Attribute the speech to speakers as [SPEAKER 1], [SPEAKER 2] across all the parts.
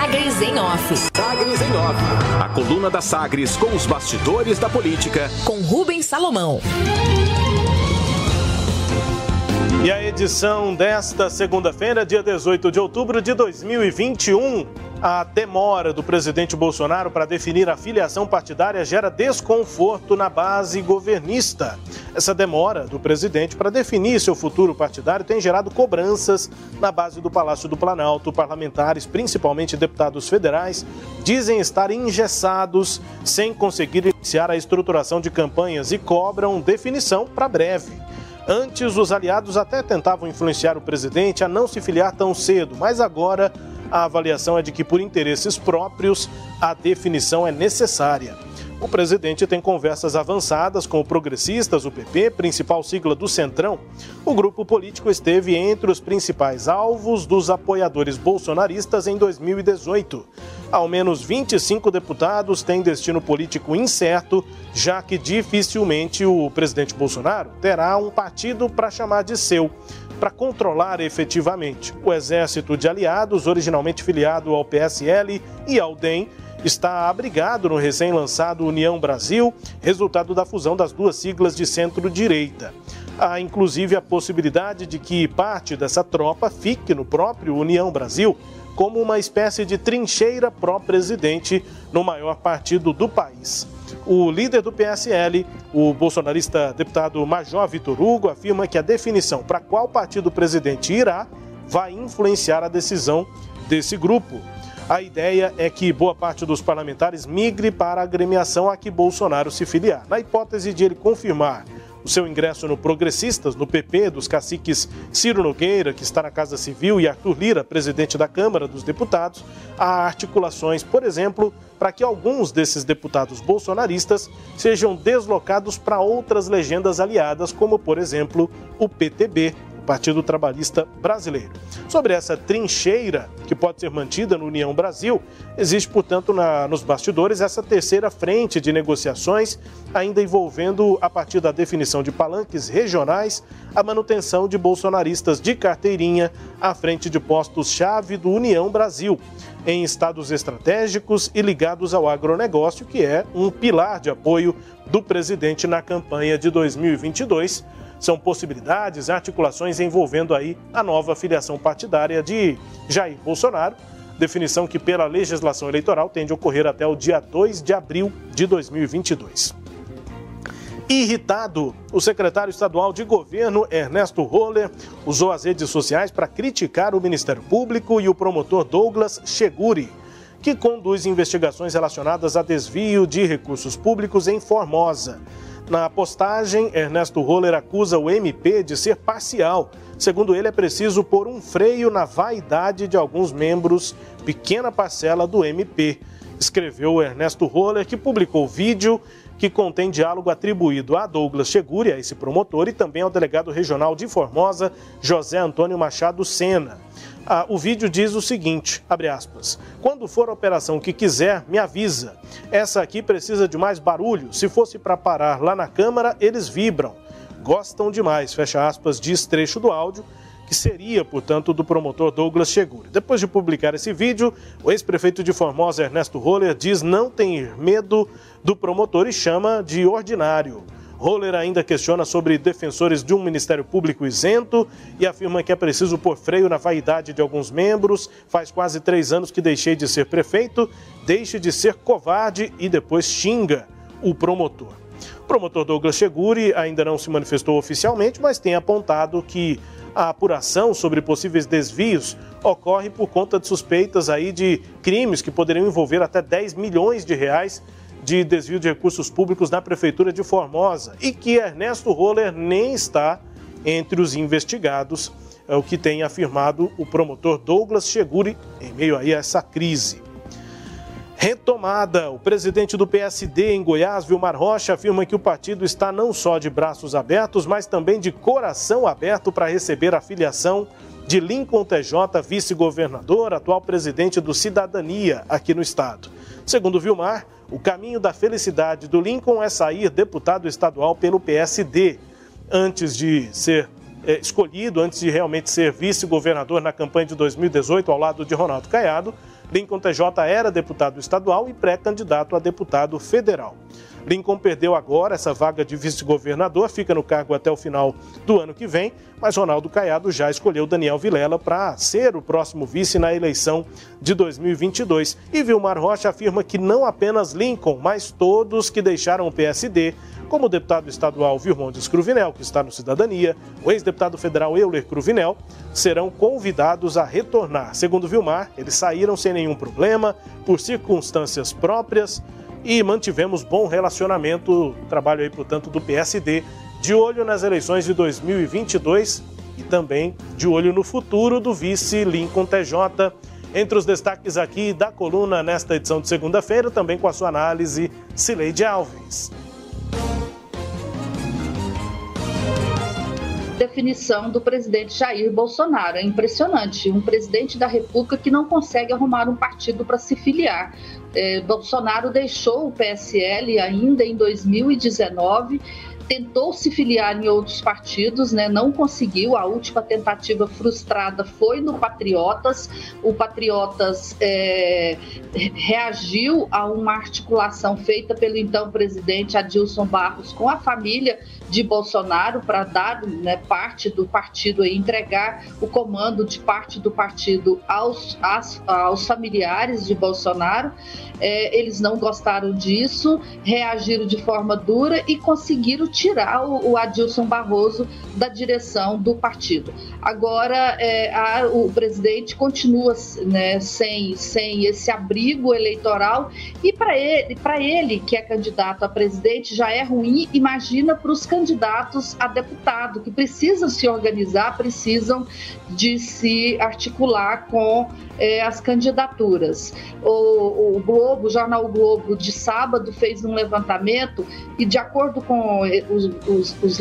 [SPEAKER 1] Sagres em Off.
[SPEAKER 2] Sagres em Off. A coluna da Sagres com os bastidores da política.
[SPEAKER 1] Com Rubens Salomão.
[SPEAKER 3] E a edição desta segunda-feira, dia 18 de outubro de 2021. A demora do presidente Bolsonaro para definir a filiação partidária gera desconforto na base governista. Essa demora do presidente para definir seu futuro partidário tem gerado cobranças na base do Palácio do Planalto. Parlamentares, principalmente deputados federais, dizem estar engessados sem conseguir iniciar a estruturação de campanhas e cobram definição para breve. Antes, os aliados até tentavam influenciar o presidente a não se filiar tão cedo, mas agora a avaliação é de que, por interesses próprios, a definição é necessária. O presidente tem conversas avançadas com o Progressistas, o PP, principal sigla do Centrão. O grupo político esteve entre os principais alvos dos apoiadores bolsonaristas em 2018. Ao menos 25 deputados têm destino político incerto, já que dificilmente o presidente Bolsonaro terá um partido para chamar de seu para controlar efetivamente. O exército de aliados, originalmente filiado ao PSL e ao DEM, está abrigado no recém-lançado União Brasil, resultado da fusão das duas siglas de centro-direita. Há inclusive a possibilidade de que parte dessa tropa fique no próprio União Brasil, como uma espécie de trincheira pró-presidente no maior partido do país. O líder do PSL, o bolsonarista deputado Major Vitor Hugo, afirma que a definição para qual partido o presidente irá vai influenciar a decisão desse grupo. A ideia é que boa parte dos parlamentares migre para a agremiação a que Bolsonaro se filiar. Na hipótese de ele confirmar o seu ingresso no Progressistas, no PP, dos caciques Ciro Nogueira, que está na Casa Civil, e Arthur Lira, presidente da Câmara dos Deputados, há articulações, por exemplo, para que alguns desses deputados bolsonaristas sejam deslocados para outras legendas aliadas, como, por exemplo, o PTB, Partido Trabalhista Brasileiro. Sobre essa trincheira que pode ser mantida no União Brasil, existe, portanto, na, nos bastidores essa terceira frente de negociações, ainda envolvendo, a partir da definição de palanques regionais, a manutenção de bolsonaristas de carteirinha à frente de postos-chave do União Brasil, em estados estratégicos e ligados ao agronegócio, que é um pilar de apoio do presidente na campanha de 2022 são possibilidades, articulações envolvendo aí a nova filiação partidária de Jair Bolsonaro, definição que pela legislação eleitoral tende a ocorrer até o dia 2 de abril de 2022. Irritado, o secretário estadual de governo, Ernesto Roller, usou as redes sociais para criticar o Ministério Público e o promotor Douglas Cheguri, que conduz investigações relacionadas a desvio de recursos públicos em Formosa. Na postagem, Ernesto Roller acusa o MP de ser parcial. Segundo ele, é preciso pôr um freio na vaidade de alguns membros, pequena parcela do MP. Escreveu Ernesto Roller, que publicou vídeo que contém diálogo atribuído a Douglas Cheguri, a esse promotor, e também ao delegado regional de Formosa, José Antônio Machado Sena. Ah, o vídeo diz o seguinte, abre aspas, quando for a operação que quiser, me avisa. Essa aqui precisa de mais barulho, se fosse para parar lá na Câmara, eles vibram. Gostam demais, fecha aspas, diz trecho do áudio, que seria, portanto, do promotor Douglas Cheguri. Depois de publicar esse vídeo, o ex-prefeito de Formosa, Ernesto Roller, diz não ter medo do promotor e chama de ordinário. Roller ainda questiona sobre defensores de um Ministério Público isento e afirma que é preciso pôr freio na vaidade de alguns membros. Faz quase três anos que deixei de ser prefeito, deixe de ser covarde e depois xinga o promotor. O promotor Douglas Cheguri ainda não se manifestou oficialmente, mas tem apontado que a apuração sobre possíveis desvios ocorre por conta de suspeitas aí de crimes que poderiam envolver até 10 milhões de reais de desvio de recursos públicos na Prefeitura de Formosa e que Ernesto Roller nem está entre os investigados, é o que tem afirmado o promotor Douglas Cheguri em meio a essa crise. Retomada. O presidente do PSD em Goiás, Vilmar Rocha, afirma que o partido está não só de braços abertos, mas também de coração aberto para receber a filiação de Lincoln TJ, vice-governador, atual presidente do Cidadania aqui no estado. Segundo Vilmar, o caminho da felicidade do Lincoln é sair deputado estadual pelo PSD. Antes de ser é, escolhido, antes de realmente ser vice-governador na campanha de 2018 ao lado de Ronaldo Caiado, Lincoln TJ era deputado estadual e pré-candidato a deputado federal. Lincoln perdeu agora essa vaga de vice-governador, fica no cargo até o final do ano que vem, mas Ronaldo Caiado já escolheu Daniel Vilela para ser o próximo vice na eleição de 2022. E Vilmar Rocha afirma que não apenas Lincoln, mas todos que deixaram o PSD como o deputado estadual Vilmondes Cruvinel, que está no Cidadania, o ex-deputado federal Euler Cruvinel, serão convidados a retornar. Segundo Vilmar, eles saíram sem nenhum problema, por circunstâncias próprias e mantivemos bom relacionamento. Trabalho aí, portanto, do PSD, de olho nas eleições de 2022 e também de olho no futuro do vice Lincoln TJ. Entre os destaques aqui da coluna nesta edição de segunda-feira, também com a sua análise, Cileide Alves.
[SPEAKER 4] Definição do presidente Jair Bolsonaro. É impressionante. Um presidente da República que não consegue arrumar um partido para se filiar. É, Bolsonaro deixou o PSL ainda em 2019 tentou se filiar em outros partidos, né, não conseguiu. A última tentativa frustrada foi no Patriotas. O Patriotas é, reagiu a uma articulação feita pelo então presidente Adilson Barros com a família de Bolsonaro para dar né, parte do partido e entregar o comando de parte do partido aos, aos, aos familiares de Bolsonaro. É, eles não gostaram disso, reagiram de forma dura e conseguiram tirar o, o Adilson Barroso da direção do partido. Agora, é, a, o presidente continua né, sem, sem esse abrigo eleitoral e para ele, ele, que é candidato a presidente, já é ruim. Imagina para os candidatos a deputado, que precisam se organizar, precisam de se articular com é, as candidaturas. O, o Globo, o jornal Globo, de sábado, fez um levantamento e, de acordo com os, os, os,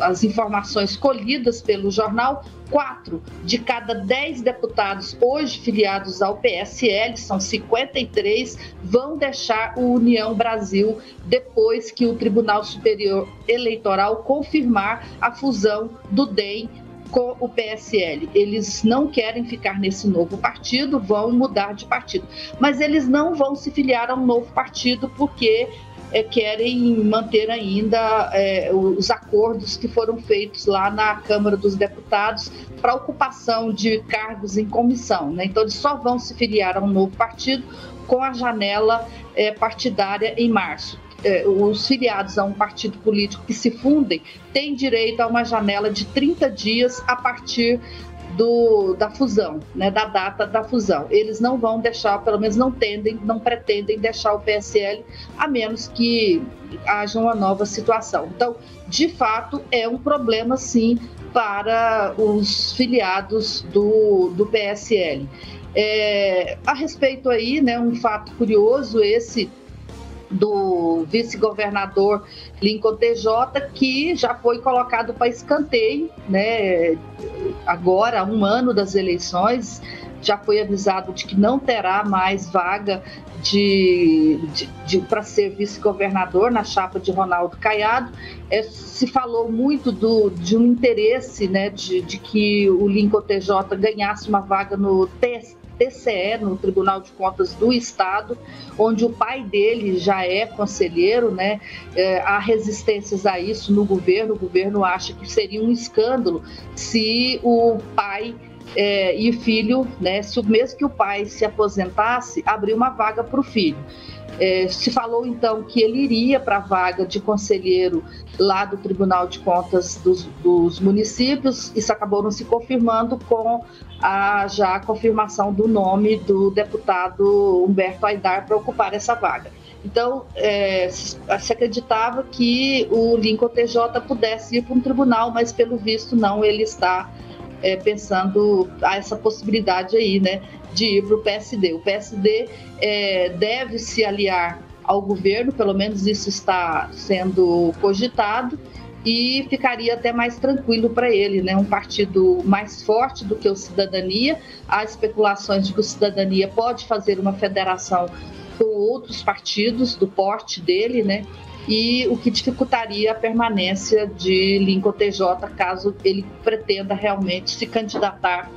[SPEAKER 4] as informações colhidas pelo jornal, quatro de cada dez deputados hoje filiados ao PSL, são 53, vão deixar o União Brasil depois que o Tribunal Superior Eleitoral confirmar a fusão do DEM com o PSL. Eles não querem ficar nesse novo partido, vão mudar de partido. Mas eles não vão se filiar a um novo partido porque é, querem manter ainda é, os acordos que foram feitos lá na Câmara dos Deputados para ocupação de cargos em comissão. Né? Então, eles só vão se filiar a um novo partido com a janela é, partidária em março. É, os filiados a um partido político que se fundem têm direito a uma janela de 30 dias a partir do, da fusão, né, da data da fusão. Eles não vão deixar, pelo menos não tendem, não pretendem deixar o PSL, a menos que haja uma nova situação. Então, de fato, é um problema, sim, para os filiados do, do PSL. É, a respeito aí, né, um fato curioso, esse do vice-governador Lincoln TJ, que já foi colocado para escanteio, né? Agora, um ano das eleições, já foi avisado de que não terá mais vaga de, de, de para ser vice-governador na chapa de Ronaldo Caiado. É, se falou muito do, de um interesse né, de, de que o Lincoln TJ ganhasse uma vaga no TSE TCE, no Tribunal de Contas do Estado, onde o pai dele já é conselheiro, né? É, há resistências a isso no governo. O governo acha que seria um escândalo se o pai é, e filho, né, se mesmo que o pai se aposentasse, abrir uma vaga para o filho. É, se falou então que ele iria para a vaga de conselheiro lá do Tribunal de Contas dos, dos, municípios, isso acabou não se confirmando com a já a confirmação do nome do deputado Humberto Aidar para ocupar essa vaga. Então, é, se acreditava que o Lincoln TJ pudesse ir para um tribunal, mas pelo visto não, ele está é, pensando a essa possibilidade aí, né, de ir para o PSD. O PSD é, deve se aliar ao governo, pelo menos isso está sendo cogitado, e ficaria até mais tranquilo para ele, né? Um partido mais forte do que o Cidadania. Há especulações de que o Cidadania pode fazer uma federação com outros partidos do porte dele, né? E o que dificultaria a permanência de Lincoln TJ caso ele pretenda realmente se candidatar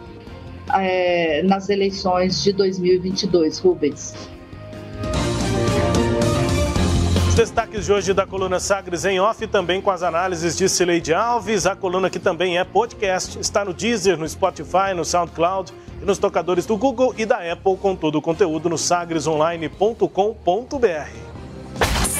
[SPEAKER 4] é, nas eleições de 2022, Rubens.
[SPEAKER 3] Os destaques de hoje da coluna Sagres em Off, também com as análises de Cileide Alves. A coluna que também é podcast, está no Deezer, no Spotify, no SoundCloud e nos tocadores do Google e da Apple, com todo o conteúdo no sagresonline.com.br.